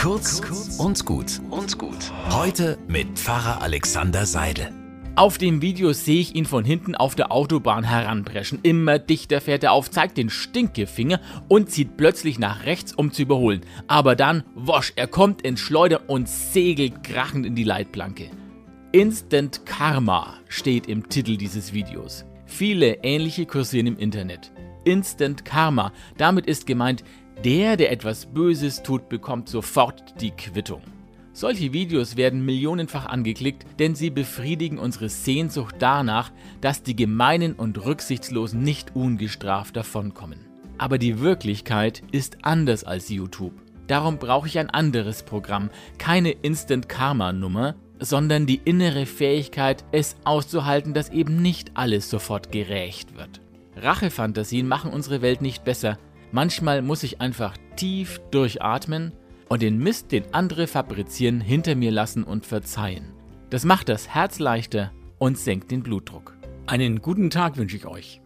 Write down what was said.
Kurz und gut und gut. Heute mit Pfarrer Alexander Seidel. Auf dem Video sehe ich ihn von hinten auf der Autobahn heranpreschen. Immer dichter fährt er auf, zeigt den Stinkefinger und zieht plötzlich nach rechts, um zu überholen. Aber dann, wosch, er kommt ins Schleudern und segelt krachend in die Leitplanke. Instant Karma steht im Titel dieses Videos. Viele ähnliche kursieren im Internet. Instant Karma, damit ist gemeint, der, der etwas Böses tut, bekommt sofort die Quittung. Solche Videos werden millionenfach angeklickt, denn sie befriedigen unsere Sehnsucht danach, dass die Gemeinen und Rücksichtslosen nicht ungestraft davonkommen. Aber die Wirklichkeit ist anders als YouTube. Darum brauche ich ein anderes Programm, keine Instant Karma Nummer, sondern die innere Fähigkeit, es auszuhalten, dass eben nicht alles sofort gerächt wird. Rachefantasien machen unsere Welt nicht besser. Manchmal muss ich einfach tief durchatmen und den Mist, den andere fabrizieren, hinter mir lassen und verzeihen. Das macht das Herz leichter und senkt den Blutdruck. Einen guten Tag wünsche ich euch.